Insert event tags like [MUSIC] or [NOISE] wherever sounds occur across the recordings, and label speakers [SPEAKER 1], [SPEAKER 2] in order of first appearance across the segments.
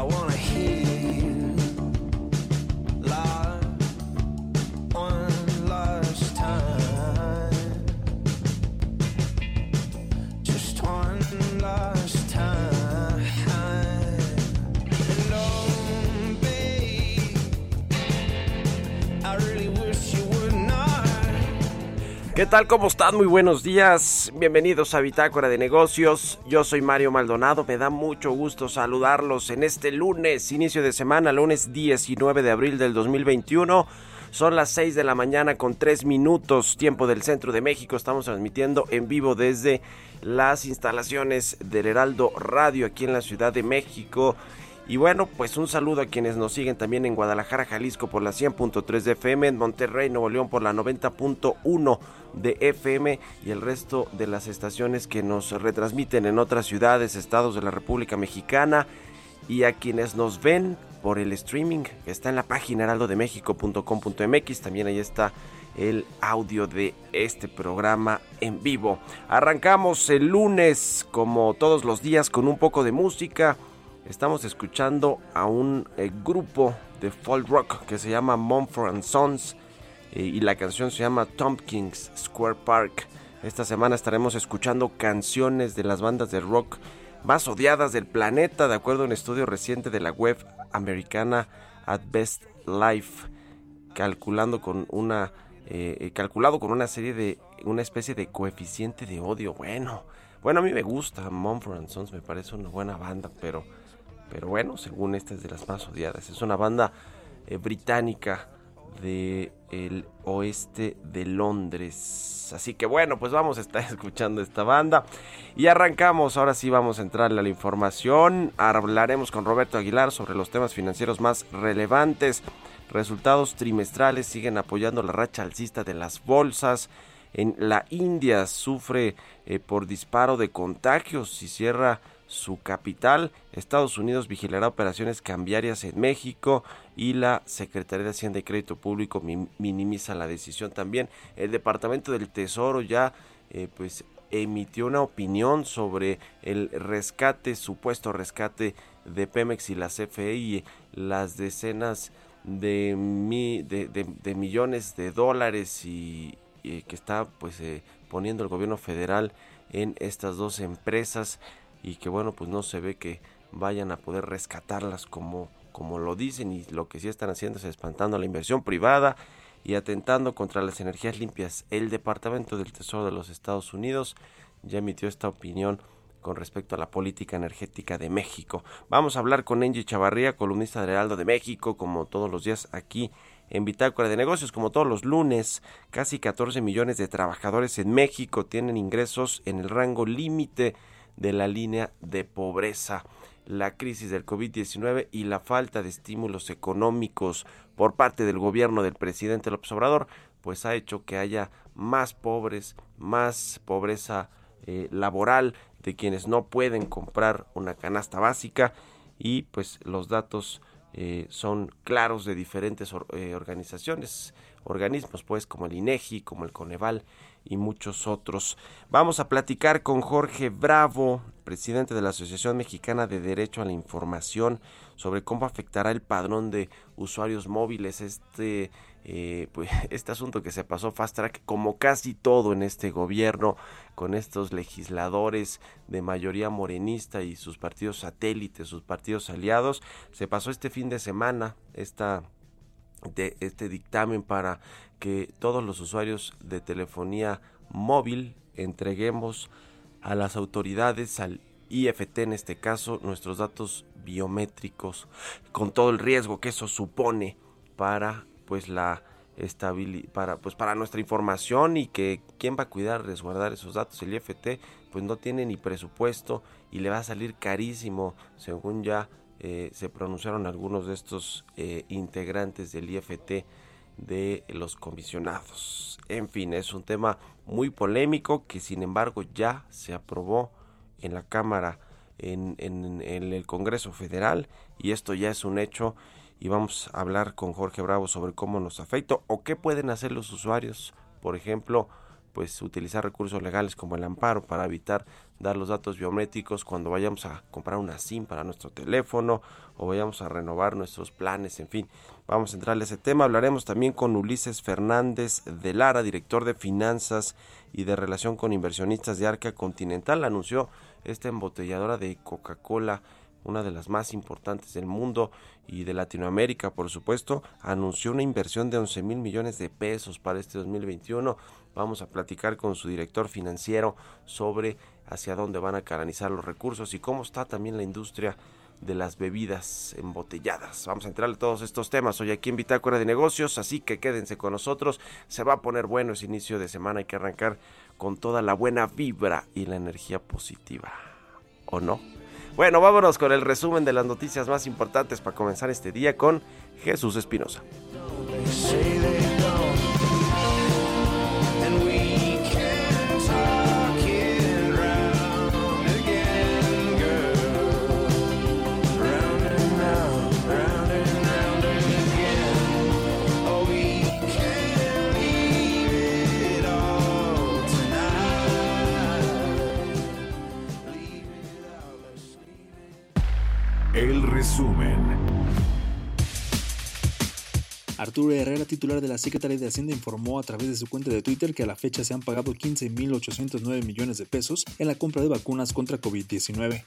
[SPEAKER 1] I wanna
[SPEAKER 2] ¿Qué tal? ¿Cómo están? Muy buenos días. Bienvenidos a Bitácora de Negocios. Yo soy Mario Maldonado. Me da mucho gusto saludarlos en este lunes, inicio de semana, lunes 19 de abril del 2021. Son las 6 de la mañana con 3 minutos, tiempo del centro de México. Estamos transmitiendo en vivo desde las instalaciones del Heraldo Radio aquí en la Ciudad de México. Y bueno, pues un saludo a quienes nos siguen también en Guadalajara, Jalisco por la 100.3 de FM, en Monterrey, Nuevo León por la 90.1 de FM y el resto de las estaciones que nos retransmiten en otras ciudades, estados de la República Mexicana y a quienes nos ven por el streaming que está en la página heraldodemexico.com.mx. También ahí está el audio de este programa en vivo. Arrancamos el lunes como todos los días con un poco de música. Estamos escuchando a un eh, grupo de folk rock que se llama Mumford Sons eh, y la canción se llama Tompkins Square Park. Esta semana estaremos escuchando canciones de las bandas de rock más odiadas del planeta, de acuerdo a un estudio reciente de la web americana At Best Life, calculando con una eh, calculado con una serie de una especie de coeficiente de odio. Bueno, bueno a mí me gusta Mumford Sons, me parece una buena banda, pero pero bueno, según esta es de las más odiadas. Es una banda eh, británica de el oeste de Londres. Así que bueno, pues vamos a estar [LAUGHS] escuchando esta banda. Y arrancamos, ahora sí vamos a entrarle a la información. Hablaremos con Roberto Aguilar sobre los temas financieros más relevantes. Resultados trimestrales siguen apoyando la racha alcista de las bolsas. En la India sufre eh, por disparo de contagios y cierra su capital. Estados Unidos vigilará operaciones cambiarias en México y la Secretaría de Hacienda y Crédito Público mi- minimiza la decisión también. El Departamento del Tesoro ya eh, pues emitió una opinión sobre el rescate, supuesto rescate de Pemex y la CFE y las decenas de, de, millones de dólares y, y que está pues eh, poniendo el gobierno federal en estas dos empresas y que bueno pues no se ve que vayan a poder rescatarlas como como lo dicen y lo que sí están haciendo es espantando la inversión privada y atentando contra las energías limpias. El Departamento del Tesoro de los Estados Unidos ya emitió esta opinión con respecto a la política energética de México. Vamos a hablar con Angie Chavarría, columnista del Heraldo de México, como todos los días aquí en Bitácora de Negocios, como todos los lunes. Casi 14 millones de trabajadores en México tienen ingresos en el rango límite de la línea de pobreza. La crisis del COVID-19 y la falta de estímulos económicos por parte del gobierno del presidente López Obrador, pues ha hecho que haya más pobres, más pobreza eh, laboral de quienes no pueden comprar una canasta básica y pues los datos eh, son claros de diferentes eh, organizaciones, organismos pues como el INEGI, como el Coneval y muchos otros. Vamos a platicar con Jorge Bravo, presidente de la Asociación Mexicana de Derecho a la Información, sobre cómo afectará el padrón de usuarios móviles este eh, pues, [LAUGHS] este asunto que se pasó fast track como casi todo en este gobierno con estos legisladores de mayoría morenista y sus partidos satélites, sus partidos aliados, se pasó este fin de semana esta de este dictamen para que todos los usuarios de telefonía móvil entreguemos a las autoridades, al IFT en este caso, nuestros datos biométricos, con todo el riesgo que eso supone para pues la para pues para nuestra información y que quién va a cuidar resguardar esos datos el IFT pues no tiene ni presupuesto y le va a salir carísimo según ya eh, se pronunciaron algunos de estos eh, integrantes del IFT de los comisionados. En fin, es un tema muy polémico que sin embargo ya se aprobó en la Cámara, en, en, en el Congreso Federal y esto ya es un hecho y vamos a hablar con Jorge Bravo sobre cómo nos afecta o qué pueden hacer los usuarios, por ejemplo, pues utilizar recursos legales como el amparo para evitar dar los datos biométricos cuando vayamos a comprar una SIM para nuestro teléfono o vayamos a renovar nuestros planes, en fin, vamos a entrar a ese tema. Hablaremos también con Ulises Fernández de Lara, director de finanzas y de relación con inversionistas de Arca Continental, anunció esta embotelladora de Coca-Cola una de las más importantes del mundo y de Latinoamérica, por supuesto, anunció una inversión de 11 mil millones de pesos para este 2021. Vamos a platicar con su director financiero sobre hacia dónde van a canalizar los recursos y cómo está también la industria de las bebidas embotelladas. Vamos a entrar a todos estos temas hoy aquí en Bitácora de Negocios, así que quédense con nosotros. Se va a poner bueno ese inicio de semana, hay que arrancar con toda la buena vibra y la energía positiva. ¿O no? Bueno, vámonos con el resumen de las noticias más importantes para comenzar este día con Jesús Espinosa.
[SPEAKER 3] El resumen.
[SPEAKER 4] Arturo Herrera, titular de la Secretaría de Hacienda, informó a través de su cuenta de Twitter que a la fecha se han pagado 15.809 millones de pesos en la compra de vacunas contra COVID-19.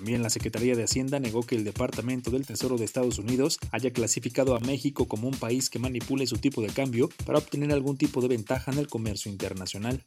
[SPEAKER 4] También la Secretaría de Hacienda negó que el Departamento del Tesoro de Estados Unidos haya clasificado a México como un país que manipule su tipo de cambio para obtener algún tipo de ventaja en el comercio internacional.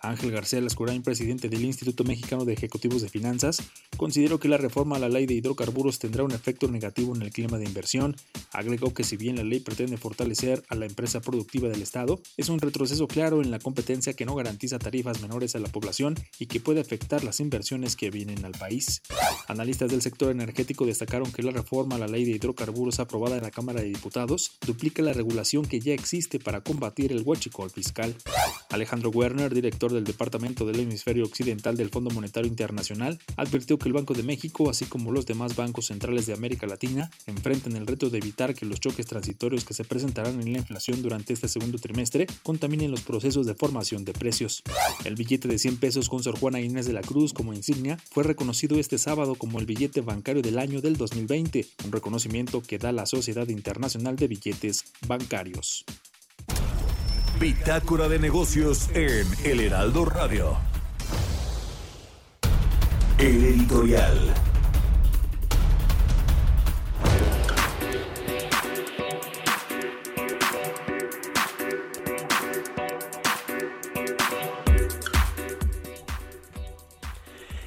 [SPEAKER 4] Ángel García Lascurain, presidente del Instituto Mexicano de Ejecutivos de Finanzas, consideró que la reforma a la ley de hidrocarburos tendrá un efecto negativo en el clima de inversión. Agregó que si bien la ley pretende de fortalecer a la empresa productiva del Estado, es un retroceso claro en la competencia que no garantiza tarifas menores a la población y que puede afectar las inversiones que vienen al país. Analistas del sector energético destacaron que la reforma a la ley de hidrocarburos aprobada en la Cámara de Diputados duplica la regulación que ya existe para combatir el huachicol fiscal. Alejandro Werner, director del Departamento del Hemisferio Occidental del Fondo Monetario Internacional, advirtió que el Banco de México, así como los demás bancos centrales de América Latina, enfrentan el reto de evitar que los choques transitorios que se presentarán en la inflación durante este segundo trimestre contaminen los procesos de formación de precios. El billete de 100 pesos con Sor Juana Inés de la Cruz como insignia fue reconocido este sábado como el billete bancario del año del 2020, un reconocimiento que da la Sociedad Internacional de Billetes Bancarios.
[SPEAKER 3] Bitácora de negocios en El Heraldo Radio. El editorial.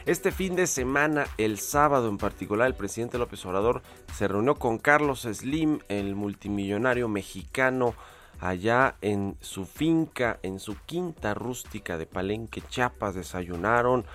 [SPEAKER 2] Este fin de semana, el sábado en particular, el presidente López Obrador se reunió con Carlos Slim, el multimillonario mexicano, allá en su finca, en su quinta rústica de Palenque, Chiapas, desayunaron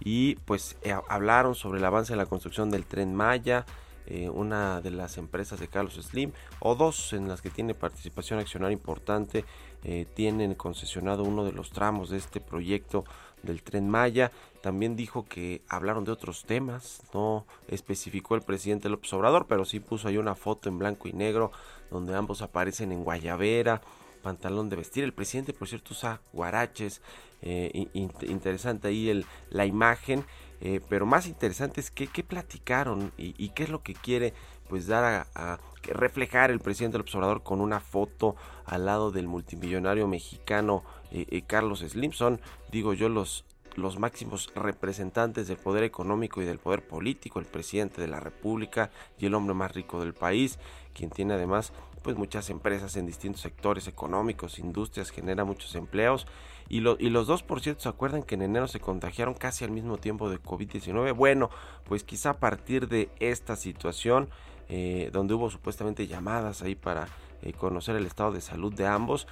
[SPEAKER 2] y pues eh, hablaron sobre el avance de la construcción del tren Maya, eh, una de las empresas de Carlos Slim, o dos en las que tiene participación accionaria importante, eh, tienen concesionado uno de los tramos de este proyecto del tren Maya. También dijo que hablaron de otros temas, no especificó el presidente López Obrador, pero sí puso ahí una foto en blanco y negro donde ambos aparecen en Guayavera, pantalón de vestir. El presidente, por cierto, usa guaraches. Eh, interesante ahí el, la imagen. Eh, pero más interesante es que, qué platicaron y, qué es lo que quiere pues dar a, reflejar el presidente del observador con una foto al lado del multimillonario mexicano eh, Carlos Slimson. Digo yo, los los máximos representantes del poder económico y del poder político, el presidente de la República y el hombre más rico del país, quien tiene además pues muchas empresas en distintos sectores económicos, industrias, genera muchos empleos. Y, y los dos, por cierto, se acuerdan que en enero se contagiaron casi al mismo tiempo de COVID-19. Bueno, pues quizá a partir de esta situación, eh, donde hubo supuestamente llamadas ahí para eh, conocer el estado de salud de ambos,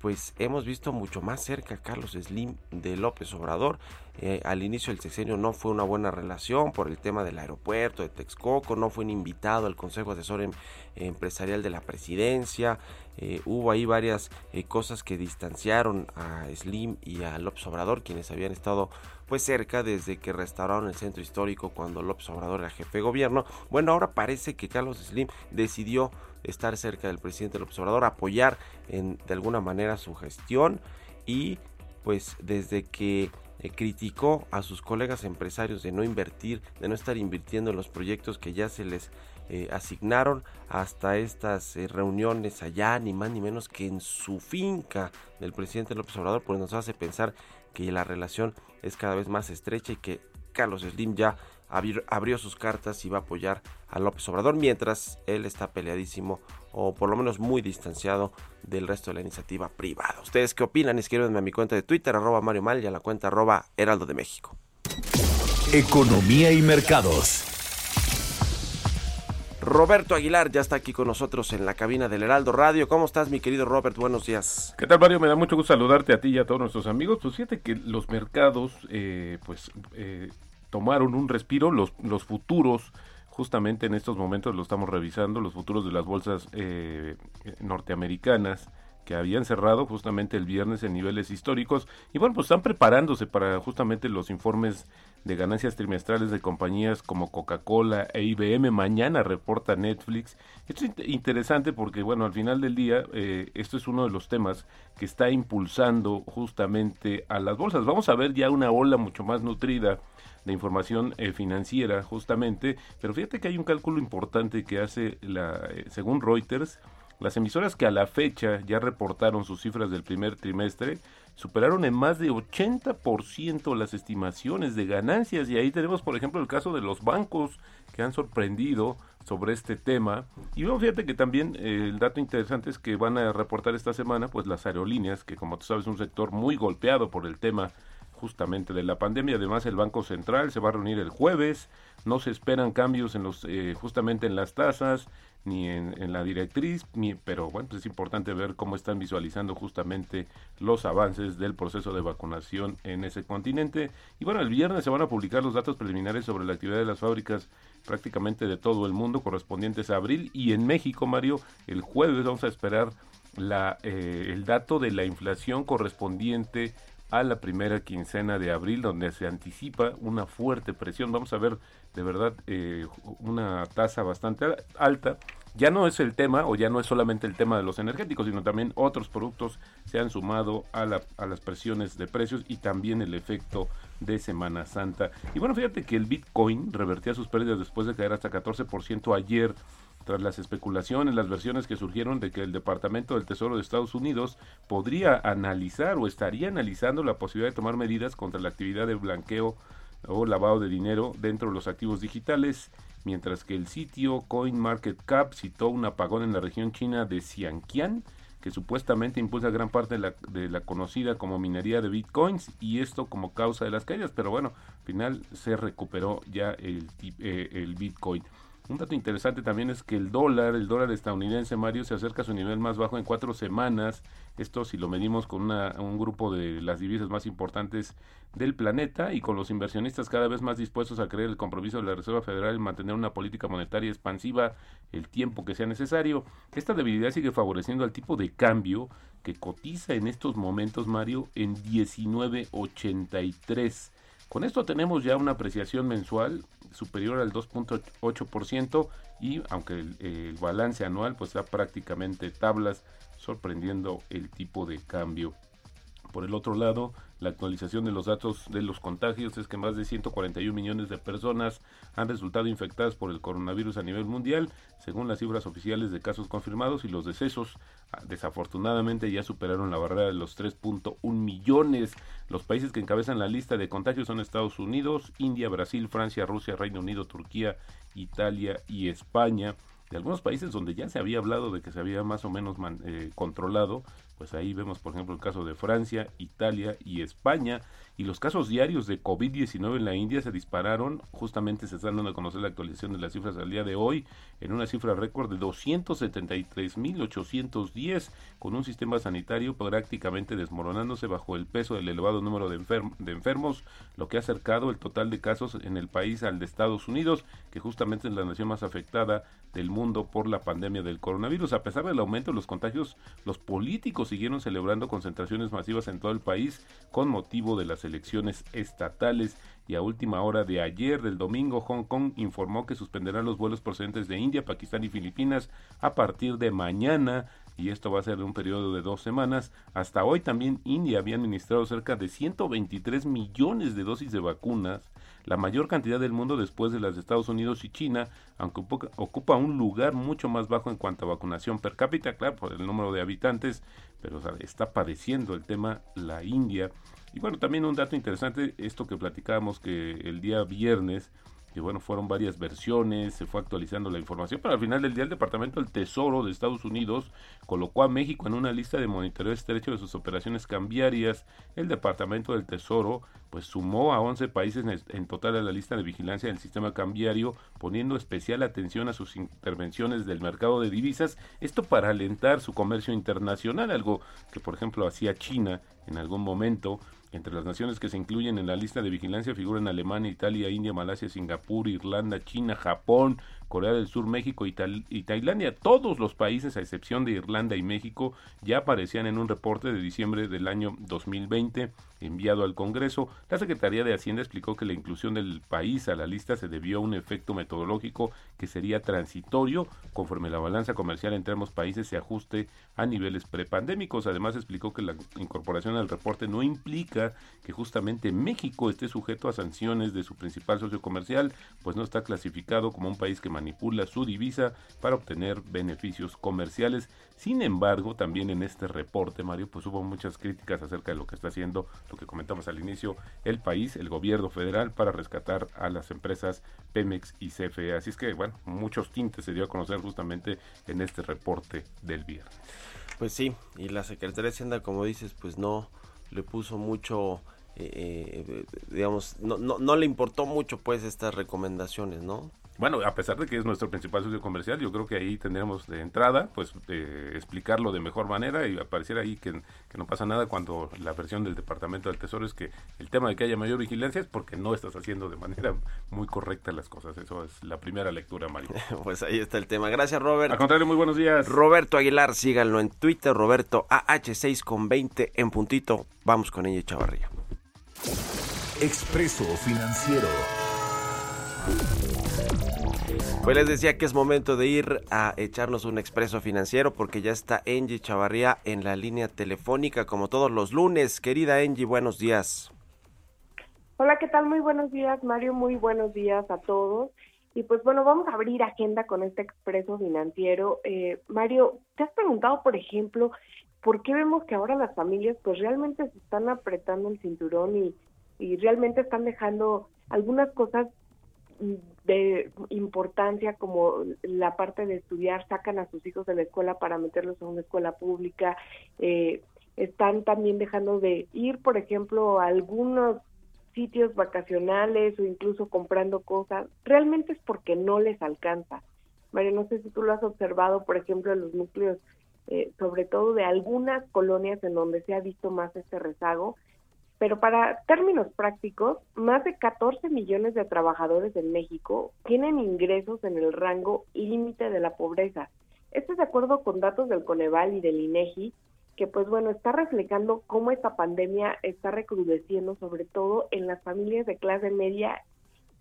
[SPEAKER 2] pues hemos visto mucho más cerca a Carlos Slim de López Obrador. Eh, al inicio del sexenio no fue una buena relación por el tema del aeropuerto de Texcoco, no fue invitado al Consejo Asesor em, Empresarial de la Presidencia. Eh, hubo ahí varias eh, cosas que distanciaron a Slim y a López Obrador, quienes habían estado pues cerca desde que restauraron el centro histórico cuando López Obrador era jefe de gobierno. Bueno, ahora parece que Carlos Slim decidió estar cerca del presidente López Obrador, apoyar en, de alguna manera su gestión y pues desde que eh, criticó a sus colegas empresarios de no invertir, de no estar invirtiendo en los proyectos que ya se les eh, asignaron hasta estas eh, reuniones allá, ni más ni menos que en su finca del presidente López Obrador, pues nos hace pensar que la relación es cada vez más estrecha y que Carlos Slim ya abrió sus cartas y va a apoyar a López Obrador, mientras él está peleadísimo o por lo menos muy distanciado del resto de la iniciativa privada. ¿Ustedes qué opinan? Escríbanme a mi cuenta de Twitter, arroba Mario Mal y a la cuenta arroba Heraldo de México.
[SPEAKER 3] Economía y mercados.
[SPEAKER 2] Roberto Aguilar ya está aquí con nosotros en la cabina del Heraldo Radio. ¿Cómo estás, mi querido Robert? Buenos días.
[SPEAKER 5] ¿Qué tal, Mario? Me da mucho gusto saludarte a ti y a todos nuestros amigos. Pues fíjate que los mercados, eh, pues, eh, tomaron un respiro, los, los futuros justamente en estos momentos lo estamos revisando, los futuros de las bolsas eh, norteamericanas que habían cerrado justamente el viernes en niveles históricos y bueno, pues están preparándose para justamente los informes de ganancias trimestrales de compañías como Coca-Cola e IBM. Mañana reporta Netflix. Esto es interesante porque, bueno, al final del día, eh, esto es uno de los temas que está impulsando justamente a las bolsas. Vamos a ver ya una ola mucho más nutrida de información eh, financiera justamente, pero fíjate que hay un cálculo importante que hace la, eh, según Reuters, las emisoras que a la fecha ya reportaron sus cifras del primer trimestre superaron en más de 80% las estimaciones de ganancias y ahí tenemos por ejemplo el caso de los bancos que han sorprendido sobre este tema y bueno, fíjate que también eh, el dato interesante es que van a reportar esta semana pues las aerolíneas que como tú sabes es un sector muy golpeado por el tema justamente de la pandemia. Además, el Banco Central se va a reunir el jueves. No se esperan cambios en los, eh, justamente en las tasas ni en, la directriz, ni, pero bueno, pues es importante ver cómo están visualizando justamente los avances del proceso de vacunación en ese continente. Y bueno, el viernes se van a publicar los datos preliminares sobre la actividad de las fábricas prácticamente de todo el mundo correspondientes a abril y en México, Mario, el jueves vamos a esperar la, eh, el dato de la inflación correspondiente a la primera quincena de abril, donde se anticipa una fuerte presión. Vamos a ver de verdad eh, una tasa bastante alta. Ya no es el tema, o ya no es solamente el tema de los energéticos, sino también otros productos se han sumado a, la, a las presiones de precios y también el efecto de Semana Santa. Y bueno, fíjate que el Bitcoin revertía sus pérdidas después de caer hasta 14% ayer tras las especulaciones, las versiones que surgieron de que el Departamento del Tesoro de Estados Unidos podría analizar o estaría analizando la posibilidad de tomar medidas contra la actividad de blanqueo o lavado de dinero dentro de los activos digitales, mientras que el sitio CoinMarketCap citó un apagón en la región china de Xianqian, que supuestamente impulsa gran parte de la, de la, conocida como minería de bitcoins y esto como causa de las caídas, pero bueno, al final se recuperó ya el, eh, el bitcoin. Un dato interesante también es que el dólar, el dólar estadounidense, Mario, se acerca a su nivel más bajo en cuatro semanas. Esto si lo medimos con una, un grupo de las divisas más importantes del planeta y con los inversionistas cada vez más dispuestos a creer el compromiso de la Reserva Federal en mantener una política monetaria expansiva el tiempo que sea necesario. Esta debilidad sigue favoreciendo al tipo de cambio que cotiza en estos momentos, Mario, en 1983. Con esto tenemos ya una apreciación mensual superior al 2.8% y aunque el, balance anual pues da prácticamente tablas sorprendiendo el tipo de cambio. Por el otro lado, la actualización de los datos de los contagios es que más de 141 millones de personas han resultado infectadas por el coronavirus a nivel mundial, según las cifras oficiales de casos confirmados y los decesos ah, desafortunadamente ya superaron la barrera de los 3.1 millones. Los países que encabezan la lista de contagios son Estados Unidos, India, Brasil, Francia, Rusia, Reino Unido, Turquía, Italia y España de algunos países donde ya se había hablado de que se había más o menos eh, controlado, pues ahí vemos por ejemplo el caso de Francia, Italia y España, y los casos diarios de COVID-19 en la India se dispararon, justamente se están dando a conocer la actualización de las cifras al día de hoy, en una cifra récord de 273.810, con un sistema sanitario prácticamente desmoronándose bajo el peso del elevado número de, de enfermos, lo que ha acercado el total de casos en el país al de Estados Unidos, que justamente es la nación más afectada del mundo por la pandemia del coronavirus. A pesar del aumento de los contagios, los políticos siguieron celebrando concentraciones masivas en todo el país con motivo de las elecciones estatales y a última hora de ayer del domingo Hong Kong informó que suspenderá los vuelos procedentes de India, Pakistán y Filipinas a partir de mañana y esto va a ser de un periodo de dos semanas. Hasta hoy también India había administrado cerca de 123 millones de dosis de vacunas, la mayor cantidad del mundo después de las de Estados Unidos y China, aunque ocupa un lugar mucho más bajo en cuanto a vacunación per cápita, claro, por el número de habitantes, pero está padeciendo el tema la India. Y bueno, también un dato interesante, esto que platicábamos que el día viernes que bueno, fueron varias versiones, se fue actualizando la información, pero al final del día el Departamento del Tesoro de Estados Unidos colocó a México en una lista de monitoreo estrecho de sus operaciones cambiarias. El Departamento del Tesoro pues sumó a 11 países en, total a la lista de vigilancia del sistema cambiario, poniendo especial atención a sus intervenciones del mercado de divisas, esto para alentar su comercio internacional, algo que por ejemplo hacía China en algún momento. Entre las naciones que se incluyen en la lista de vigilancia figuran Alemania, Italia, India, Malasia, Singapur, Irlanda, China, Japón, Corea del Sur, México y, Tailandia. Todos los países, a excepción de Irlanda y México, ya aparecían en un reporte de diciembre del año 2020 enviado al Congreso. La Secretaría de Hacienda explicó que la inclusión del país a la lista se debió a un efecto metodológico que sería transitorio conforme la balanza comercial entre ambos países se ajuste a niveles prepandémicos. Además explicó que la incorporación al reporte no implica que justamente México esté sujeto a sanciones de su principal socio comercial, pues no está clasificado como un país que manipula su divisa para obtener beneficios comerciales. Sin embargo, también en este reporte, Mario, pues hubo muchas críticas acerca de lo que está haciendo, lo que comentamos al inicio, el país, el gobierno federal, para rescatar a las empresas Pemex y CFE. Así es que, bueno, muchos tintes se dio a conocer justamente en este reporte del viernes.
[SPEAKER 2] Pues sí, y la Secretaría de Hacienda, como dices, pues no le puso mucho eh, eh, digamos, no, no, no, le importó mucho pues estas recomendaciones, ¿no?
[SPEAKER 5] Bueno, a pesar de que es nuestro principal socio comercial, yo creo que ahí tendremos de entrada, pues, eh, explicarlo de mejor manera y apareciera ahí que, que, no pasa nada cuando la versión del Departamento del Tesoro es que el tema de que haya mayor vigilancia es porque no estás haciendo de manera muy correcta las cosas. Eso es la primera lectura, Mario. [LAUGHS]
[SPEAKER 2] pues ahí está el tema. Gracias, Robert.
[SPEAKER 5] Al contrario, muy buenos días.
[SPEAKER 2] Roberto Aguilar, síganlo en Twitter, Roberto AH6 con 20 en puntito. Vamos con ella, Chavarría.
[SPEAKER 3] Expreso Financiero.
[SPEAKER 2] Pues les decía que es momento de ir a echarnos un expreso financiero porque ya está Angie Chavarría en la línea telefónica como todos los lunes. Querida Angie, buenos días.
[SPEAKER 6] Hola, ¿qué tal? Muy buenos días, Mario. Muy buenos días a todos. Y pues bueno, vamos a abrir agenda con este expreso financiero. Eh, Mario, ¿te has preguntado, por ejemplo, por qué vemos que ahora las familias pues realmente se están apretando el cinturón y, y realmente están dejando algunas cosas de importancia como la parte de estudiar, sacan a sus hijos de la escuela para meterlos a una escuela pública, eh, están también dejando de ir, por ejemplo, a algunos sitios vacacionales o incluso comprando cosas, realmente es porque no les alcanza. María, no sé si tú lo has observado, por ejemplo, en los núcleos, eh, sobre todo de algunas colonias en donde se ha visto más este rezago, pero para términos prácticos, más de 14 millones de trabajadores en México tienen ingresos en el rango límite de la pobreza. Esto es de acuerdo con datos del Coneval y del INEGI, que pues bueno, está reflejando cómo esta pandemia está recrudeciendo sobre todo en las familias de clase media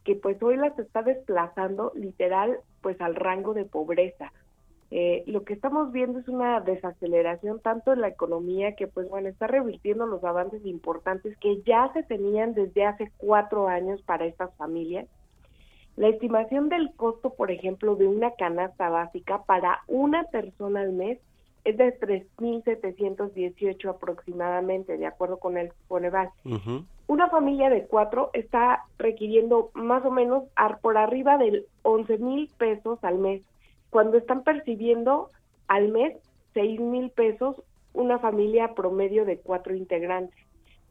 [SPEAKER 6] que pues hoy las está desplazando literal pues al rango de pobreza. Eh, lo que estamos viendo es una desaceleración tanto en la economía que pues bueno está revirtiendo los avances importantes que ya se tenían desde hace cuatro años para estas familias. La estimación del costo, por ejemplo, de una canasta básica para una persona al mes es de 3.718 aproximadamente, de acuerdo con el Coneval. Una familia de cuatro está requiriendo más o menos por arriba del 11.000 pesos al mes cuando están percibiendo al mes seis mil pesos una familia promedio de cuatro integrantes.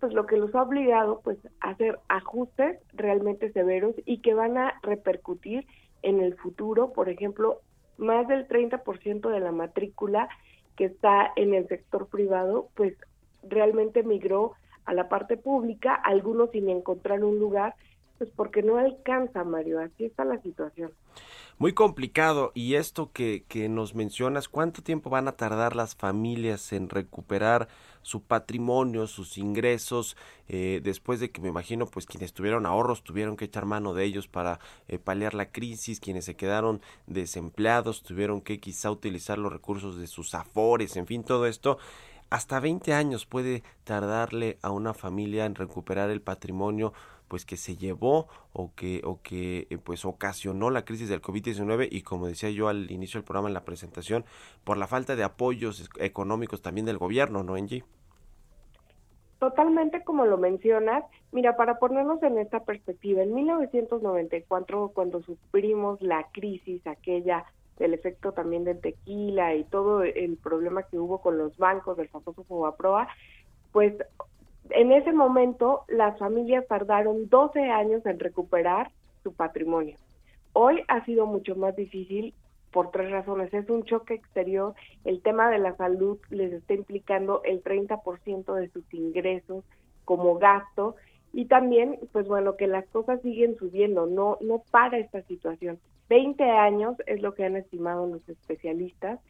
[SPEAKER 6] Pues lo que los ha obligado pues a hacer ajustes realmente severos y que van a repercutir en el futuro, por ejemplo, más del 30% de la matrícula que está en el sector privado, pues realmente migró a la parte pública, algunos sin encontrar un lugar, pues porque no alcanza, Mario, así está la situación.
[SPEAKER 2] Muy complicado. Y esto que, que nos mencionas, ¿cuánto tiempo van a tardar las familias en recuperar su patrimonio, sus ingresos, eh, después de que me imagino pues quienes tuvieron ahorros tuvieron que echar mano de ellos para eh, paliar la crisis, quienes se quedaron desempleados tuvieron que quizá utilizar los recursos de sus afores, en fin, todo esto hasta 20 años puede tardarle a una familia en recuperar el patrimonio pues que se llevó o que o que eh, pues ocasionó la crisis del COVID-19 y como decía yo al inicio del programa en la presentación por la falta de apoyos económicos también del gobierno, ¿no, Angie?
[SPEAKER 6] Totalmente como lo mencionas. Mira, para ponernos en esta perspectiva, en 1994, cuando sufrimos la crisis aquella del efecto también del tequila y todo el problema que hubo con los bancos del famoso Fobaproa, pues en ese momento las familias tardaron 12 años en recuperar su patrimonio. Hoy ha sido mucho más difícil por tres razones. Es un choque exterior, el tema de la salud les está implicando el 30% de sus ingresos como gasto y también, pues bueno, que las cosas siguen subiendo, no, no para esta situación. 20 años es lo que han estimado los especialistas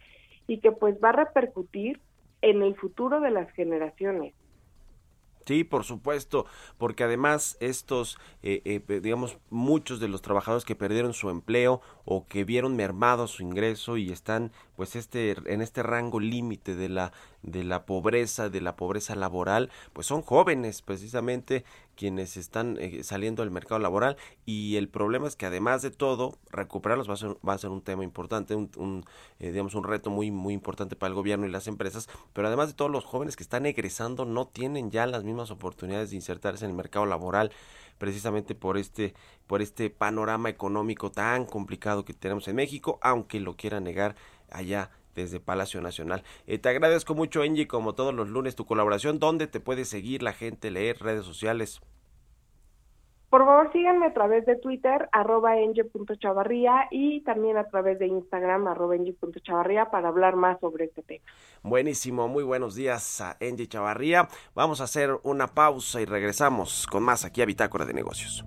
[SPEAKER 6] y que pues va a repercutir en el futuro de las generaciones.
[SPEAKER 2] Sí, por supuesto, porque además estos, eh, eh, digamos, muchos de los trabajadores que perdieron su empleo o que vieron mermado su ingreso y están, pues, este, en este rango límite de la de la pobreza, de la pobreza laboral, pues son jóvenes precisamente quienes están eh, saliendo al mercado laboral y el problema es que además de todo recuperarlos va a ser, va a ser un tema importante, un, eh, digamos un reto muy muy importante para el gobierno y las empresas, pero además de todos los jóvenes que están egresando no tienen ya las mismas oportunidades de insertarse en el mercado laboral precisamente por este por este panorama económico tan complicado que tenemos en México, aunque lo quiera negar allá desde Palacio Nacional. Eh, te agradezco mucho, Angie, como todos los lunes, tu colaboración. ¿Dónde te puede seguir la gente, leer, redes sociales?
[SPEAKER 6] Por favor, síganme a través de Twitter, arroba enge.chavarría y también a través de Instagram, arroba enge.chavarría para hablar más sobre este tema.
[SPEAKER 2] Buenísimo, muy buenos días a Enge Chavarría. Vamos a hacer una pausa y regresamos con más aquí a Bitácora de Negocios.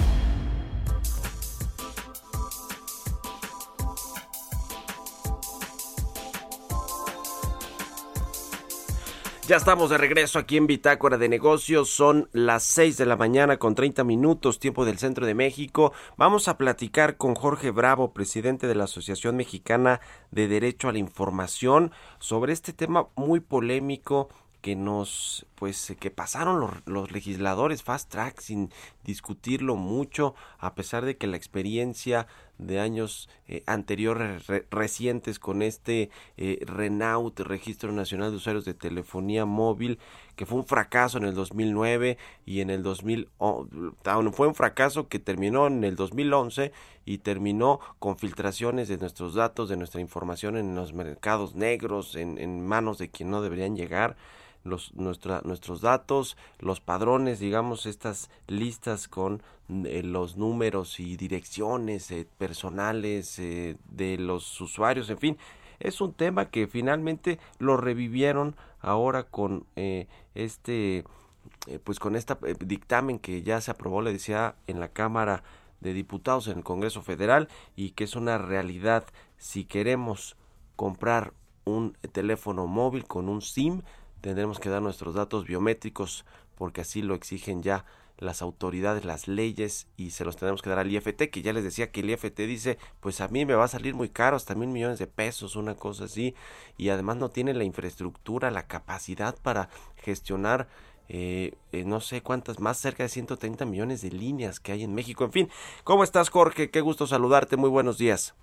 [SPEAKER 2] Ya estamos de regreso aquí en Bitácora de Negocios. Son las 6 de la mañana con 30 minutos, tiempo del centro de México. Vamos a platicar con Jorge Bravo, presidente de la Asociación Mexicana de Derecho a la Información, sobre este tema muy polémico que nos pues que pasaron los, legisladores fast track sin discutirlo mucho a pesar de que la experiencia de años eh, anteriores recientes con este eh, Renault Registro Nacional de Usuarios de Telefonía Móvil que fue un fracaso en el 2009 y en el 2000 fue un fracaso que terminó en el 2011 y terminó con filtraciones de nuestros datos de nuestra información en los mercados negros en, en manos de quien no deberían llegar los, nuestra, nuestros datos, los padrones, digamos, estas listas con eh, los números y direcciones eh, personales eh, de los usuarios, en fin, es un tema que finalmente lo revivieron ahora con este, pues con este dictamen que ya se aprobó, le decía, en la Cámara de Diputados en el Congreso Federal y que es una realidad. Si queremos comprar un teléfono móvil con un SIM tendremos que dar nuestros datos biométricos porque así lo exigen ya las autoridades, las leyes y se los tenemos que dar al IFT, que ya les decía que el IFT dice, pues a mí me va a salir muy caro, hasta mil millones de pesos, una cosa así, y además no tiene la infraestructura, la capacidad para gestionar eh, eh, no sé cuántas más, cerca de 130 millones de líneas que hay en México. En fin, ¿cómo estás Jorge? Qué gusto saludarte, muy buenos días.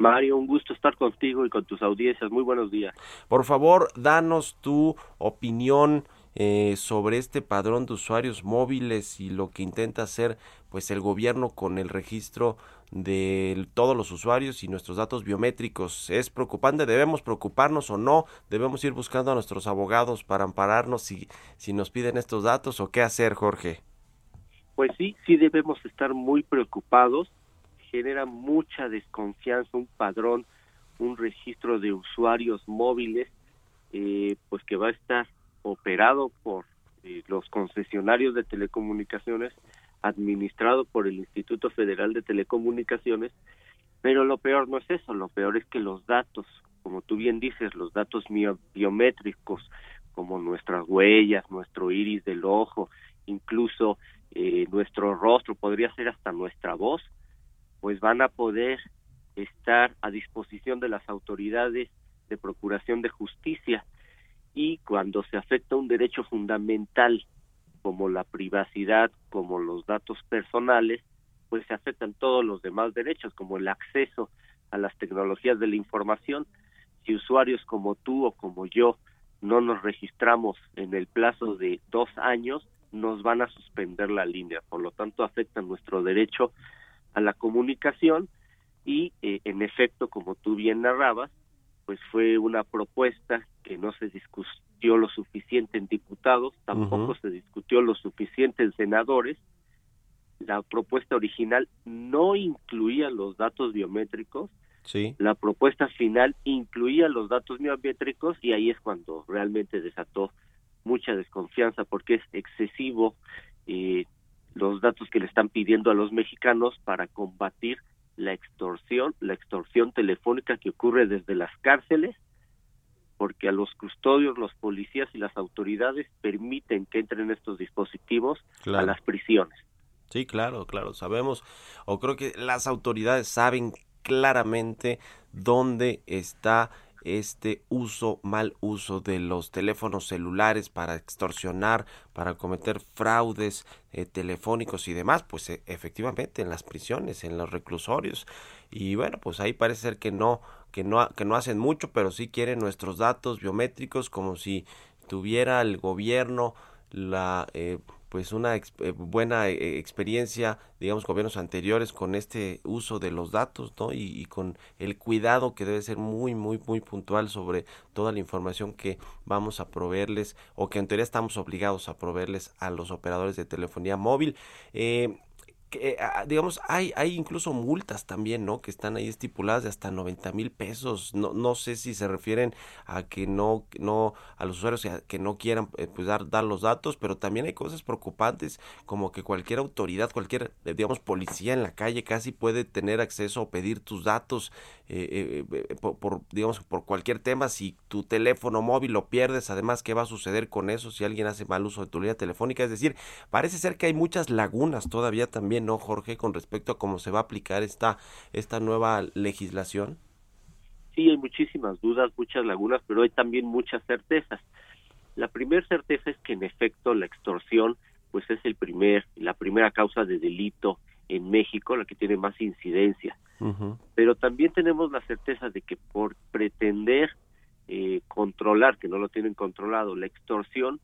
[SPEAKER 7] Mario, un gusto estar contigo y con tus audiencias. Muy buenos días.
[SPEAKER 2] Por favor, danos tu opinión eh, sobre este padrón de usuarios móviles y lo que intenta hacer pues el gobierno con el registro de todos los usuarios y nuestros datos biométricos. ¿Es preocupante? ¿Debemos preocuparnos o no? ¿Debemos ir buscando a nuestros abogados para ampararnos si, si nos piden estos datos o qué hacer, Jorge?
[SPEAKER 7] Pues sí, sí debemos estar muy preocupados genera mucha desconfianza un padrón, un registro de usuarios móviles, eh, pues que va a estar operado por eh, los concesionarios de telecomunicaciones, administrado por el Instituto Federal de Telecomunicaciones, pero lo peor no es eso, lo peor es que los datos, como tú bien dices, los datos biométricos, como nuestras huellas, nuestro iris del ojo, incluso eh, nuestro rostro, podría ser hasta nuestra voz, pues van a poder estar a disposición de las autoridades de procuración de justicia y cuando se afecta un derecho fundamental como la privacidad, como los datos personales, pues se afectan todos los demás derechos, como el acceso a las tecnologías de la información. Si usuarios como tú o como yo no nos registramos en el plazo de dos años, nos van a suspender la línea. Por lo tanto, afecta nuestro derecho a la comunicación y eh, en efecto, como tú bien narrabas, pues fue una propuesta que no se discutió lo suficiente en diputados, tampoco se discutió lo suficiente en senadores. La propuesta original no incluía los datos biométricos.
[SPEAKER 2] Sí.
[SPEAKER 7] La propuesta final incluía los datos biométricos y ahí es cuando realmente desató mucha desconfianza porque es excesivo eh, los datos que le están pidiendo a los mexicanos para combatir la extorsión, la extorsión telefónica que ocurre desde las cárceles, porque a los custodios, los policías y las autoridades permiten que entren estos dispositivos a las prisiones.
[SPEAKER 2] Sí, claro, claro, sabemos, o creo que las autoridades saben claramente dónde está este uso, mal uso de los teléfonos celulares para extorsionar, para cometer fraudes eh, telefónicos y demás, pues e, efectivamente en las prisiones, en los reclusorios. Y bueno, pues ahí parece ser que no, que no, que no hacen mucho, pero sí quieren nuestros datos biométricos como si tuviera el gobierno la eh, pues una eh, buena eh, experiencia, digamos, gobiernos anteriores con este uso de los datos, ¿no? Y, con el cuidado que debe ser muy, muy, muy puntual sobre toda la información que vamos a proveerles o que en teoría estamos obligados a proveerles a los operadores de telefonía móvil. Eh, que, ah, digamos, hay, hay incluso multas también, ¿no? Que están ahí estipuladas de hasta 90 mil pesos. No, no sé si se refieren a que no, no, a los usuarios que no quieran eh, pues dar, dar los datos, pero también hay cosas preocupantes como que cualquier autoridad, cualquier, eh, digamos, policía en la calle casi puede tener acceso o pedir tus datos eh, por, por, digamos, por cualquier tema. Si tu teléfono móvil lo pierdes, además, ¿qué va a suceder con eso si alguien hace mal uso de tu línea telefónica? Es decir, parece ser que hay muchas lagunas todavía también ¿no, Jorge, con respecto a cómo se va a aplicar esta, esta nueva legislación?
[SPEAKER 7] Sí, hay muchísimas dudas, muchas lagunas, pero hay también muchas certezas. La primera certeza es que en efecto la extorsión pues es el primer la primera causa de delito en México, la que tiene más incidencia. Pero también tenemos la certeza de que por pretender eh, controlar, que no lo tienen controlado, la extorsión,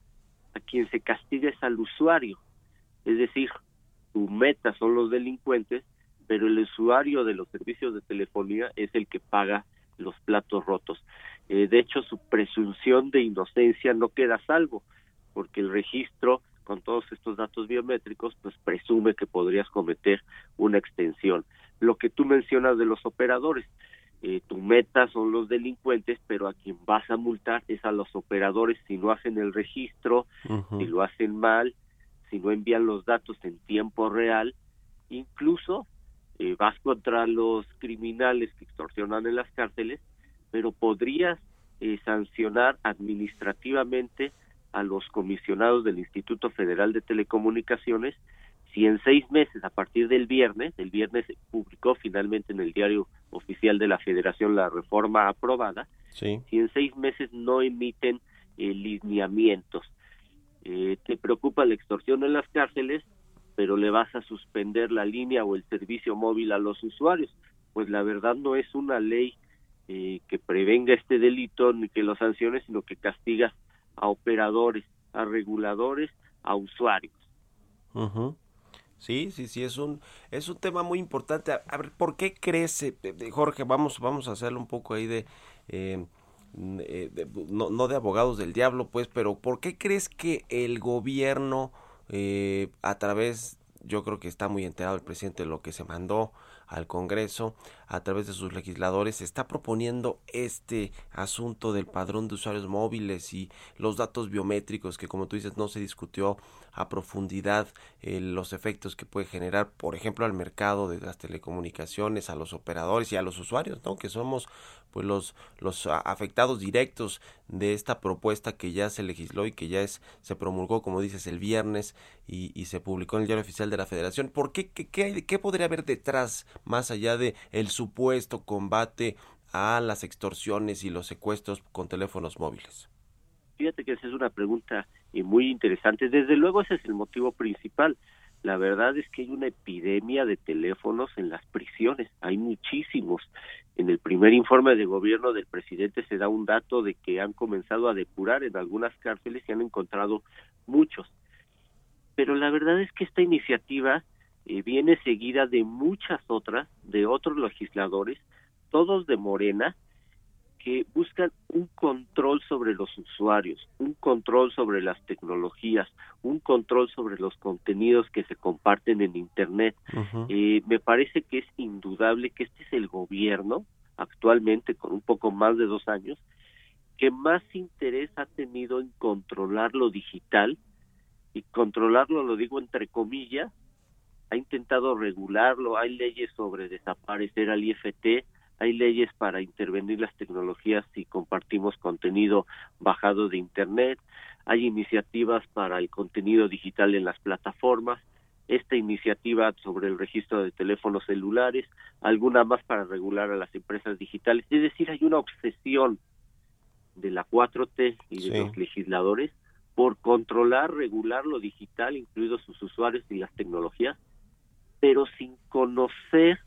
[SPEAKER 7] a quien se castiga es al usuario. Es decir, su meta son los delincuentes, pero el usuario de los servicios de telefonía es el que paga los platos rotos. Eh, de hecho, su presunción de inocencia no queda salvo, porque el registro con todos estos datos biométricos, pues presume que podrías cometer una extensión. Lo que tú mencionas de los operadores, eh, tu meta son los delincuentes, pero a quien vas a multar es a los operadores. Si no hacen el registro, si lo hacen mal, si no envían los datos en tiempo real, incluso eh, vas contra los criminales que extorsionan en las cárceles, pero podrías eh, sancionar administrativamente a los comisionados del Instituto Federal de Telecomunicaciones si en seis meses, a partir del viernes, el viernes publicó finalmente en el diario oficial de la Federación la reforma aprobada, si en seis meses no emiten eh, lineamientos, eh, te preocupa la extorsión en las cárceles, pero le vas a suspender la línea o el servicio móvil a los usuarios, pues la verdad no es una ley eh, que prevenga este delito ni que lo sancione, sino que castiga a operadores, a reguladores, a usuarios.
[SPEAKER 2] Sí, sí, sí, es un, es un tema muy importante. A, ver, ¿por qué crece, Jorge? Vamos, vamos a hacerlo un poco ahí de, eh, eh, no, no, de abogados del diablo, pues, pero ¿por qué crees que el gobierno, eh, a través, yo creo que está muy enterado el presidente de lo que se mandó al Congreso a través de sus legisladores está proponiendo este asunto del padrón de usuarios móviles y los datos biométricos que como tú dices no se discutió a profundidad eh, los efectos que puede generar por ejemplo al mercado de las telecomunicaciones a los operadores y a los usuarios no que somos pues los los afectados directos de esta propuesta que ya se legisló y que ya es se promulgó como dices el viernes y, y se publicó en el diario oficial de la Federación. ¿por qué qué, qué, qué podría haber detrás más allá de el supuesto combate a las extorsiones y los secuestros con teléfonos móviles?
[SPEAKER 7] Fíjate que esa es una pregunta eh, muy interesante. Desde luego ese es el motivo principal. La verdad es que hay una epidemia de teléfonos en las prisiones, hay muchísimos. En el primer informe de gobierno del presidente se da un dato de que han comenzado a depurar en algunas cárceles y han encontrado muchos. Pero la verdad es que esta iniciativa eh, viene seguida de muchas otras, de otros legisladores, todos de Morena, que buscan un control sobre los usuarios, un control sobre las tecnologías, un control sobre los contenidos que se comparten en Internet. eh, me parece que es indudable que este es el gobierno, actualmente con un poco más de dos años, que más interés ha tenido en controlar lo digital, y controlarlo lo digo entre comillas, ha intentado regularlo, hay leyes sobre desaparecer al IFT, hay leyes para intervenir las tecnologías si compartimos contenido bajado de Internet, hay iniciativas para el contenido digital en las plataformas, esta iniciativa sobre el registro de teléfonos celulares, alguna más para regular a las empresas digitales. Es decir, hay una obsesión de la 4T y de los legisladores por controlar, regular lo digital, incluidos sus usuarios y las tecnologías, pero sin conocer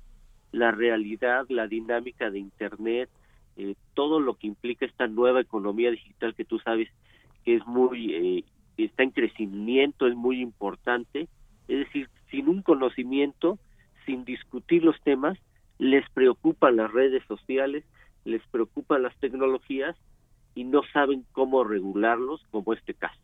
[SPEAKER 7] la realidad, la dinámica de Internet, eh, todo lo que implica esta nueva economía digital que tú sabes que es muy, eh, está en crecimiento, es muy importante. Es decir, sin un conocimiento, sin discutir los temas, les preocupan las redes sociales, les preocupan las tecnologías y no saben cómo regularlos, como este caso.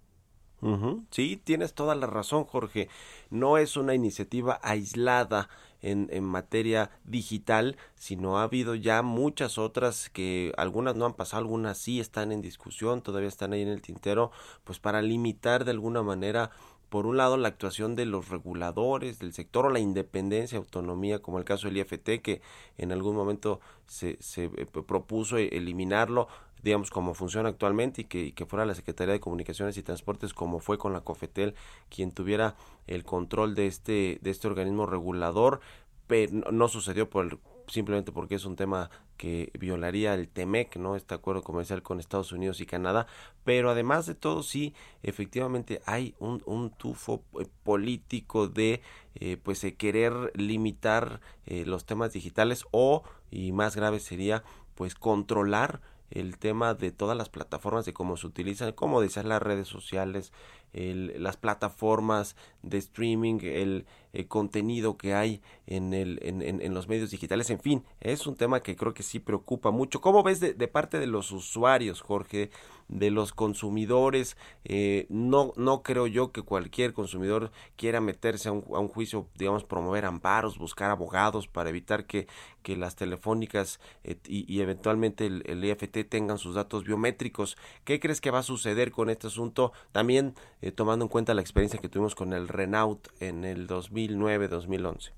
[SPEAKER 2] Sí, tienes toda la razón, Jorge. No es una iniciativa aislada en, en, materia digital, sino ha habido ya muchas otras que algunas no han pasado, algunas sí están en discusión, todavía están ahí en el tintero, pues para limitar de alguna manera por un lado la actuación de los reguladores del sector o la independencia, autonomía, como el caso del IFT, que en algún momento se, se eh, propuso eliminarlo, digamos, como funciona actualmente y que, que, fuera la Secretaría de Comunicaciones y Transportes, como fue con la COFETEL, quien tuviera el control de este, de este organismo regulador, pero no sucedió por simplemente porque es un tema que violaría el TEMEC, ¿no? Este acuerdo comercial con Estados Unidos y Canadá, pero además de todo, sí, efectivamente hay un, un tufo eh, político de, eh, pues, eh, querer limitar los temas digitales o, y más grave sería, pues, controlar el tema de todas las plataformas de cómo se utilizan, como decías, las redes sociales, las plataformas de streaming, el, contenido que hay en, el, en, en, los medios digitales, en fin, es un tema que creo que sí preocupa mucho. ¿Cómo ves de, parte de los usuarios, Jorge, de los consumidores? Eh, no, no creo yo que cualquier consumidor quiera meterse a un, a un juicio, digamos, promover amparos, buscar abogados para evitar que, que las telefónicas eh, y, y, eventualmente el, el IFT tengan sus datos biométricos. ¿Qué crees que va a suceder con este asunto? También eh, tomando en cuenta la experiencia que tuvimos con el Renault en el 2009-2011.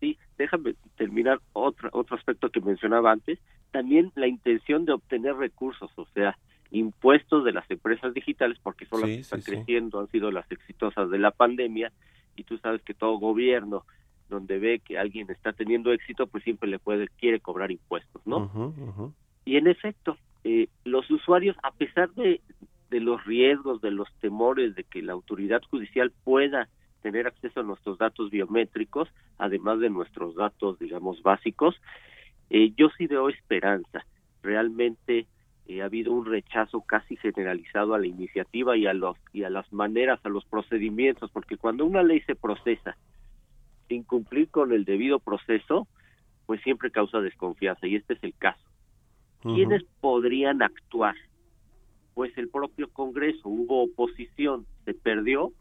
[SPEAKER 7] Sí, déjame terminar otro, otro aspecto que mencionaba antes, también la intención de obtener recursos, o sea, impuestos de las empresas digitales, porque son las que están
[SPEAKER 2] sí, sí.
[SPEAKER 7] creciendo, han sido las exitosas de la pandemia, y tú sabes que todo gobierno donde ve que alguien está teniendo éxito, pues siempre le puede, quiere cobrar impuestos, ¿no? Y en efecto, eh, los usuarios, a pesar de, de los riesgos, de los temores de que la autoridad judicial pueda tener acceso a nuestros datos biométricos, además de nuestros datos, digamos, básicos, eh, yo sí veo esperanza. Realmente eh, ha habido un rechazo casi generalizado a la iniciativa y a los y a las maneras, a los procedimientos, porque cuando una ley se procesa sin cumplir con el debido proceso, pues siempre causa desconfianza y este es el caso. ¿Quiénes podrían actuar? Pues el propio Congreso, hubo oposición, se perdió,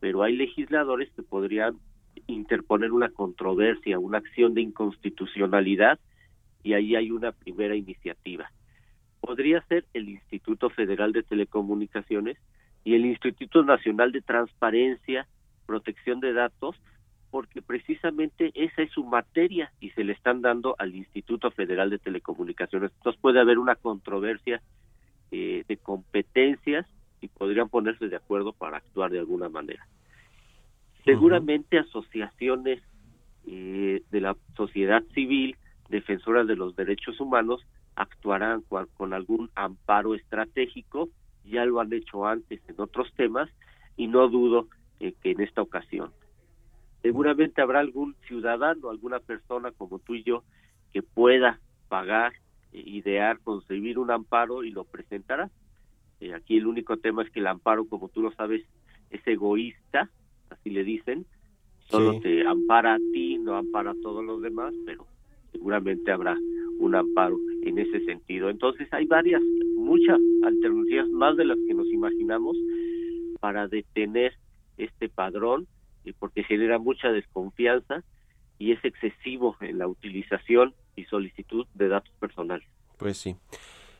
[SPEAKER 7] pero hay legisladores que podrían interponer una controversia, una acción de inconstitucionalidad, y ahí hay una primera iniciativa. Podría ser el Instituto Federal de Telecomunicaciones y el Instituto Nacional de Transparencia, Protección de Datos, porque precisamente esa es su materia y se le están dando al Instituto Federal de Telecomunicaciones. Entonces puede haber una controversia eh, de competencias y podrían ponerse de acuerdo para actuar de alguna manera. Seguramente asociaciones eh, de la sociedad civil, defensoras de los derechos humanos, actuarán con, con algún amparo estratégico, ya lo han hecho antes en otros temas y no dudo eh, que en esta ocasión seguramente habrá algún ciudadano, alguna persona como tú y yo que pueda pagar, idear, concebir un amparo y lo presentará. Eh, aquí el único tema es que el amparo, como tú lo sabes, es egoísta, así le dicen, solo
[SPEAKER 2] Sí.
[SPEAKER 7] te ampara a ti, no ampara a todos los demás, pero seguramente habrá un amparo en ese sentido. Entonces hay varias, muchas alternativas, más de las que nos imaginamos, para detener este padrón y porque genera mucha desconfianza y es excesivo en la utilización y solicitud de datos personales.
[SPEAKER 2] Pues sí.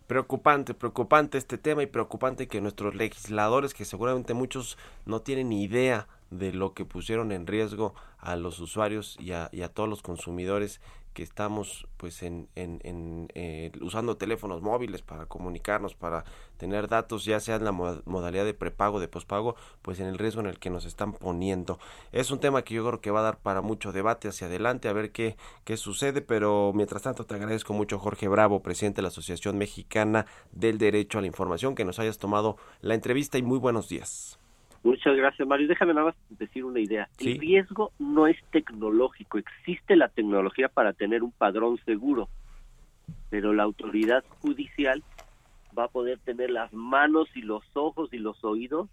[SPEAKER 2] Preocupante, preocupante este tema y preocupante que nuestros legisladores, que seguramente muchos no tienen ni idea de lo que pusieron en riesgo a los usuarios y a, y a todos los consumidores que estamos pues en, en, eh, usando teléfonos móviles para comunicarnos, para tener datos, ya sea en la mo- modalidad de prepago, de pospago, pues en el riesgo en el que nos están poniendo. Es un tema que yo creo que va a dar para mucho debate hacia adelante, a ver qué, qué sucede, pero mientras tanto te agradezco mucho Jorge Bravo, presidente de la Asociación Mexicana del Derecho a la Información, que nos hayas tomado la entrevista y muy buenos días.
[SPEAKER 7] Muchas gracias, Mario. Déjame nada más decir una idea.
[SPEAKER 2] Sí.
[SPEAKER 7] El riesgo no es tecnológico. Existe la tecnología para tener un padrón seguro, pero la autoridad judicial va a poder tener las manos y los ojos y los oídos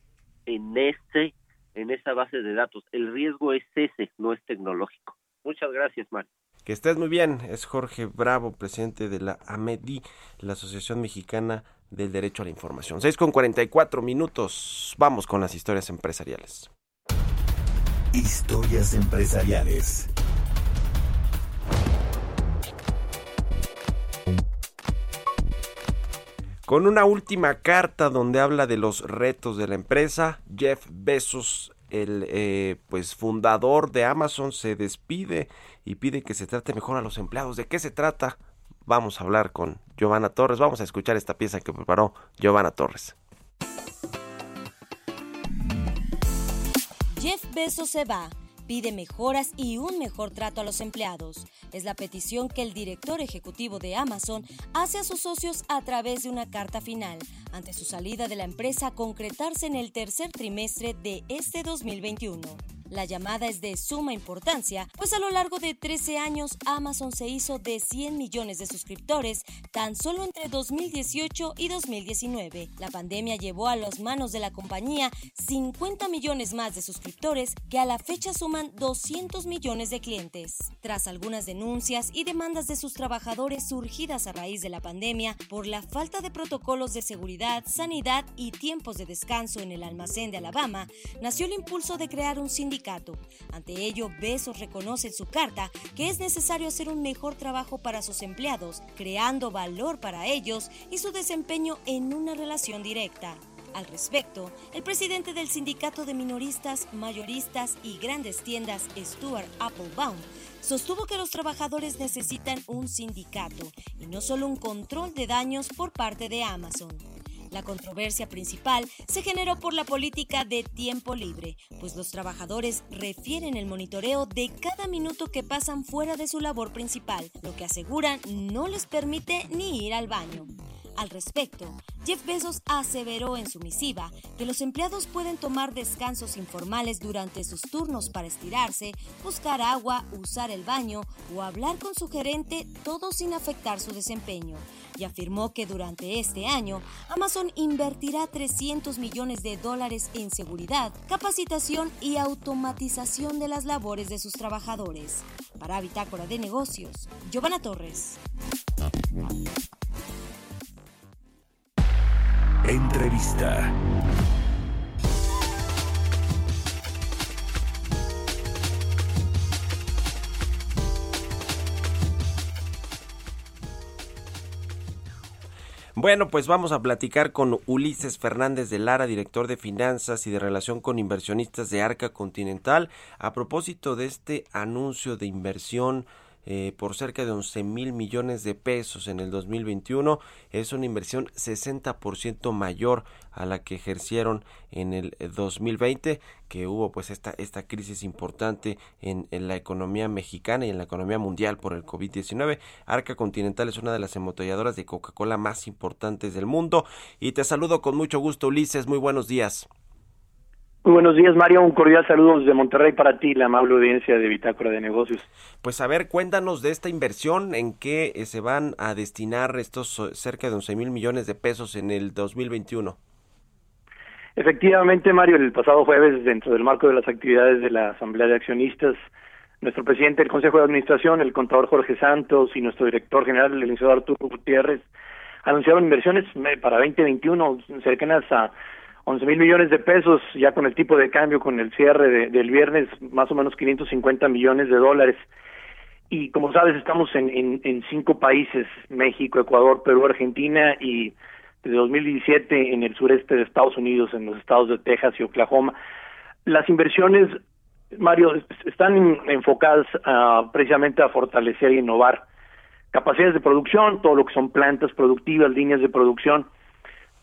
[SPEAKER 7] en ese en esa base de datos. El riesgo es ese, no es tecnológico. Muchas gracias, Mario.
[SPEAKER 2] Que estés muy bien. Es Jorge Bravo, presidente de la AMEDI, la Asociación Mexicana del Derecho a la Información. 6 con 44 minutos. Vamos con las historias empresariales.
[SPEAKER 3] Historias empresariales.
[SPEAKER 2] Con una última carta donde habla de los retos de la empresa, Jeff Bezos, el eh, pues fundador de Amazon, se despide y pide que se trate mejor a los empleados. ¿De qué se trata? Vamos a hablar con Giovanna Torres. Vamos a escuchar esta pieza que preparó Giovanna Torres.
[SPEAKER 8] Jeff Bezos se va. pide mejoras y un mejor trato a los empleados. Es la petición que el director ejecutivo de Amazon hace a sus socios a través de una carta final ante su salida de la empresa a concretarse en el tercer trimestre de este 2021. La llamada es de suma importancia, pues a lo largo de 13 años Amazon se hizo de 100 millones de suscriptores tan solo entre 2018 y 2019. La pandemia llevó a las manos de la compañía 50 millones más de suscriptores que a la fecha suman 200 millones de clientes. Tras algunas denuncias y demandas de sus trabajadores surgidas a raíz de la pandemia por la falta de protocolos de seguridad, sanidad y tiempos de descanso en el almacén de Alabama, nació el impulso de crear un sindicato ante ello, Besos reconoce en su carta que es necesario hacer un mejor trabajo para sus empleados, creando valor para ellos y su desempeño en una relación directa. Al respecto, el presidente del Sindicato de Minoristas, Mayoristas y Grandes Tiendas, Stuart Applebaum, sostuvo que los trabajadores necesitan un sindicato y no solo un control de daños por parte de Amazon. La controversia principal se generó por la política de tiempo libre, pues los trabajadores refieren el monitoreo de cada minuto que pasan fuera de su labor principal, lo que aseguran no les permite ni ir al baño. Al respecto, Jeff Bezos aseveró en su misiva que los empleados pueden tomar descansos informales durante sus turnos para estirarse, buscar agua, usar el baño o hablar con su gerente, todo sin afectar su desempeño. Y afirmó que durante este año, Amazon invertirá 300 millones de dólares en seguridad, capacitación y automatización de las labores de sus trabajadores. Para Bitácora de Negocios, Giovanna Torres.
[SPEAKER 3] Entrevista.
[SPEAKER 2] Bueno, pues vamos a platicar con Ulises Fernández de Lara, director de finanzas y de relación con inversionistas de Arca Continental, a propósito de este anuncio de inversión eh, por cerca de 11 mil millones de pesos en el 2021. Es una inversión 60% mayor a la que ejercieron en el 2020, que hubo pues esta, esta crisis importante en, en la economía mexicana y en la economía mundial por el COVID-19. Arca Continental es una de las embotelladoras de Coca-Cola más importantes del mundo. Y te saludo con mucho gusto, Ulises. Muy buenos días.
[SPEAKER 9] Muy buenos días, Mario. Un cordial saludo desde Monterrey para ti, la amable audiencia de Bitácora de Negocios.
[SPEAKER 2] Pues a ver, cuéntanos de esta inversión, en qué eh, se van a destinar estos eh, cerca de 11 mil millones de pesos en el 2021.
[SPEAKER 9] Efectivamente, Mario, el pasado jueves, dentro del marco de las actividades de la Asamblea de Accionistas, nuestro presidente del Consejo de Administración, el contador Jorge Santos y nuestro director general, el licenciado Arturo Gutiérrez, anunciaron inversiones eh, para 2021 cercanas a 11 mil millones de pesos, ya con el tipo de cambio, con el cierre de, del viernes, más o menos 550 millones de dólares. Y como sabes, estamos en, en, cinco países, México, Ecuador, Perú, Argentina y desde 2017 en el sureste de Estados Unidos, en los estados de Texas y Oklahoma. Las inversiones, Mario, están enfocadas uh, precisamente a fortalecer e innovar capacidades de producción, todo lo que son plantas productivas, líneas de producción,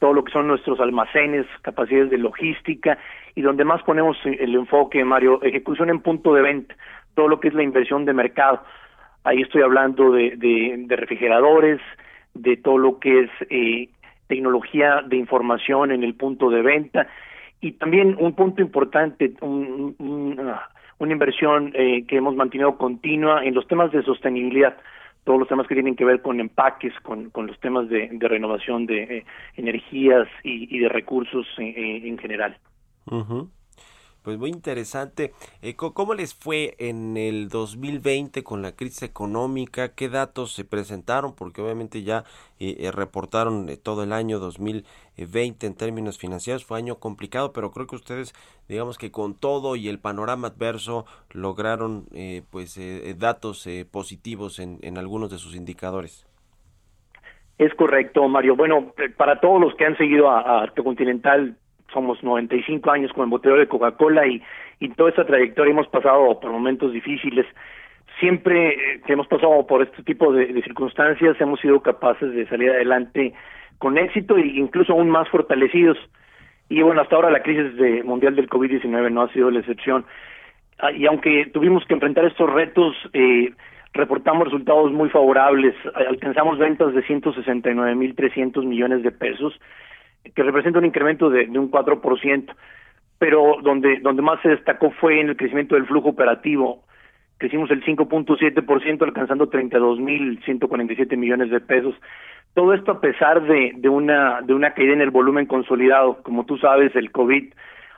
[SPEAKER 9] todo lo que son nuestros almacenes, capacidades de logística y donde más ponemos el enfoque, Mario, ejecución en punto de venta, todo lo que es la inversión de mercado. Ahí estoy hablando de, de, de refrigeradores, de todo lo que es eh, tecnología de información en el punto de venta y también un punto importante, un, un, una inversión eh, que hemos mantenido continua en los temas de sostenibilidad todos los temas que tienen que ver con empaques, con, con los temas de, renovación de eh, energías y, de recursos en, en general.
[SPEAKER 2] Uh. Pues muy interesante. Eh, ¿Cómo les fue en el 2020 con la crisis económica? ¿Qué datos se presentaron? Porque obviamente ya eh, eh, reportaron todo el año 2020 en términos financieros. Fue año complicado, pero creo que ustedes, digamos que con todo y el panorama adverso, lograron eh, pues eh, datos positivos en, en algunos de sus indicadores.
[SPEAKER 9] Es correcto, Mario. Bueno, para todos los que han seguido a, a Continental somos 95 años como embotellador de Coca-Cola y, y toda esta trayectoria hemos pasado por momentos difíciles. Siempre que hemos pasado por este tipo de, de, circunstancias hemos sido capaces de salir adelante con éxito e incluso aún más fortalecidos. Y bueno, hasta ahora la crisis de, mundial del COVID-19 no ha sido la excepción. Ah, y aunque tuvimos que enfrentar estos retos, eh, reportamos resultados muy favorables. Alcanzamos ventas de 169.300 millones de pesos, que representa un incremento de, de un 4%, pero donde, donde más se destacó fue en el crecimiento del flujo operativo. Crecimos el 5.7%, alcanzando 32.147 millones de pesos. Todo esto a pesar de, de, una, de una caída en el volumen consolidado. Como tú sabes, el COVID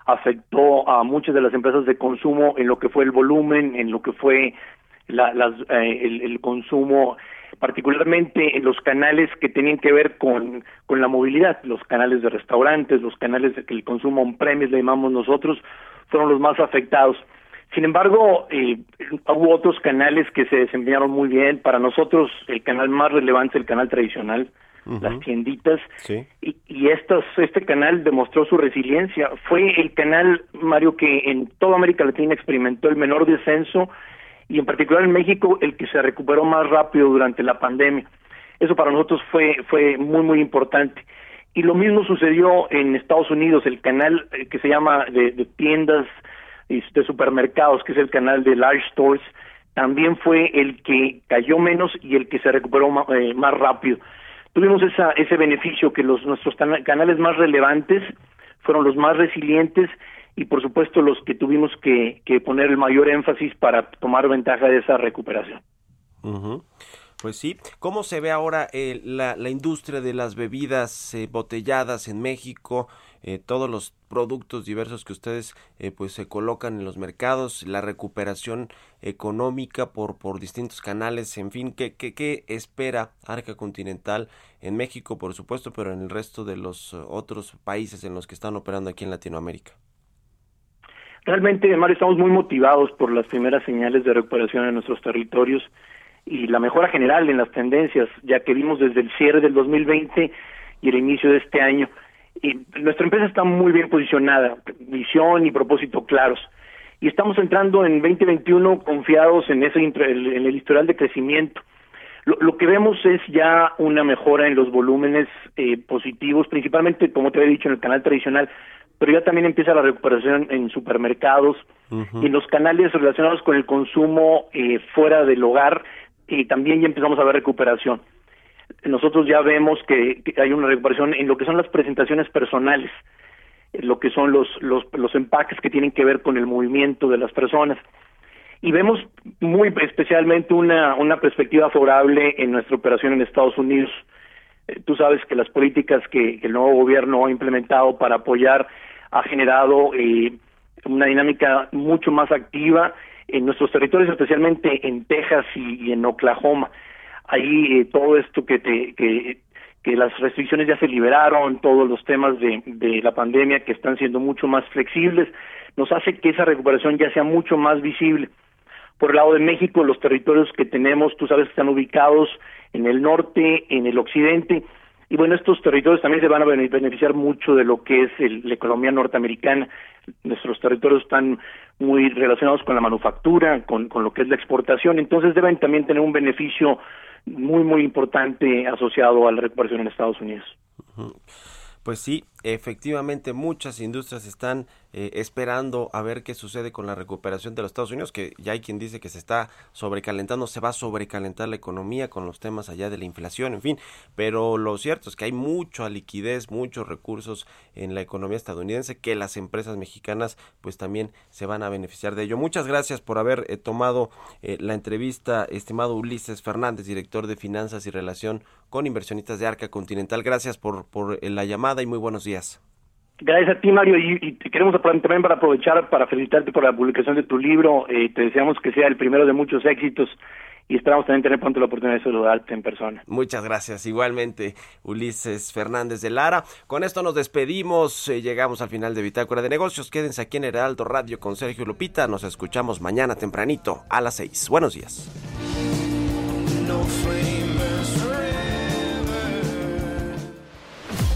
[SPEAKER 9] afectó a muchas de las empresas de consumo en lo que fue el volumen, en lo que fue la, las, eh, el, el, consumo, particularmente en los canales que tenían que ver con, con la movilidad, los canales de restaurantes, los canales de que el consumo on-premise le llamamos nosotros, fueron los más afectados. Sin embargo, eh, hubo otros canales que se desempeñaron muy bien. Para nosotros, el canal más relevante es el canal tradicional, uh -huh. las tienditas.
[SPEAKER 2] Sí.
[SPEAKER 9] Y, y estos, este canal demostró su resiliencia. Fue el canal, Mario, que en toda América Latina experimentó el menor descenso y en particular en México el que se recuperó más rápido durante la pandemia. Eso para nosotros fue, fue muy, muy importante. Y lo mismo sucedió en Estados Unidos, el canal que se llama de, tiendas de supermercados, que es el canal de Large Stores, también fue el que cayó menos y el que se recuperó más, eh, más rápido. Tuvimos esa, ese beneficio que los nuestros canales más relevantes fueron los más resilientes y por supuesto los que tuvimos que, que poner el mayor énfasis para tomar ventaja de esa recuperación.
[SPEAKER 2] Pues sí, ¿cómo se ve ahora eh, la, la, industria de las bebidas eh, botelladas en México? Eh, todos los productos diversos que ustedes eh, pues se colocan en los mercados, la recuperación económica por, por distintos canales, en fin, ¿qué, qué, qué espera Arca Continental en México, por supuesto, pero en el resto de los otros países en los que están operando aquí en Latinoamérica?
[SPEAKER 9] Realmente, Mario, estamos muy motivados por las primeras señales de recuperación en nuestros territorios y la mejora general en las tendencias, ya que vimos desde el cierre del 2020 y el inicio de este año. Y nuestra empresa está muy bien posicionada, visión y propósito claros. Y estamos entrando en 2021 confiados en ese en el historial de crecimiento. Lo, lo que vemos es ya una mejora en los volúmenes eh, positivos, principalmente, como te había dicho, en el canal tradicional, pero ya también empieza la recuperación en supermercados uh -huh. en los canales relacionados con el consumo eh, fuera del hogar, y también ya empezamos a ver recuperación. Nosotros ya vemos que, que, hay una recuperación en lo que son las presentaciones personales, lo que son los, los, los empaques que tienen que ver con el movimiento de las personas. Y vemos muy especialmente una, una perspectiva favorable en nuestra operación en Estados Unidos. Eh, tú sabes que las políticas que, que, el nuevo gobierno ha implementado para apoyar ha generado eh, una dinámica mucho más activa en nuestros territorios, especialmente en Texas y, en Oklahoma. Ahí eh, todo esto que, te, que las restricciones ya se liberaron, todos los temas de, de la pandemia que están siendo mucho más flexibles, nos hace que esa recuperación ya sea mucho más visible. Por el lado de México, los territorios que tenemos, tú sabes que están ubicados en el norte, en el occidente, y bueno, estos territorios también se van a beneficiar mucho de lo que es el, la economía norteamericana. Nuestros territorios están muy relacionados con la manufactura, con, con lo que es la exportación, entonces deben también tener un beneficio muy, muy importante asociado a la recuperación en Estados Unidos.
[SPEAKER 2] Pues sí, efectivamente muchas industrias están eh, esperando a ver qué sucede con la recuperación de los Estados Unidos, que ya hay quien dice que se está sobrecalentando, se va a sobrecalentar la economía con los temas allá de la inflación, en fin, pero lo cierto es que hay mucha liquidez, muchos recursos en la economía estadounidense que las empresas mexicanas pues también se van a beneficiar de ello. Muchas gracias por haber eh, tomado eh, la entrevista, estimado Ulises Fernández, director de Finanzas y Relación con Inversionistas de Arca Continental. Gracias por, por la llamada y muy buenos días.
[SPEAKER 9] Gracias a ti, Mario, y, y te queremos también para aprovechar para felicitarte por la publicación de tu libro. Eh, te deseamos que sea el primero de muchos éxitos y esperamos también tener pronto la oportunidad de saludarte en persona.
[SPEAKER 2] Muchas gracias. Igualmente, Ulises Fernández de Lara. Con esto nos despedimos. Eh, llegamos al final de Bitácora de Negocios. Quédense aquí en Heraldo Radio con Sergio Lupita. Nos escuchamos mañana tempranito a las 6. Buenos días. No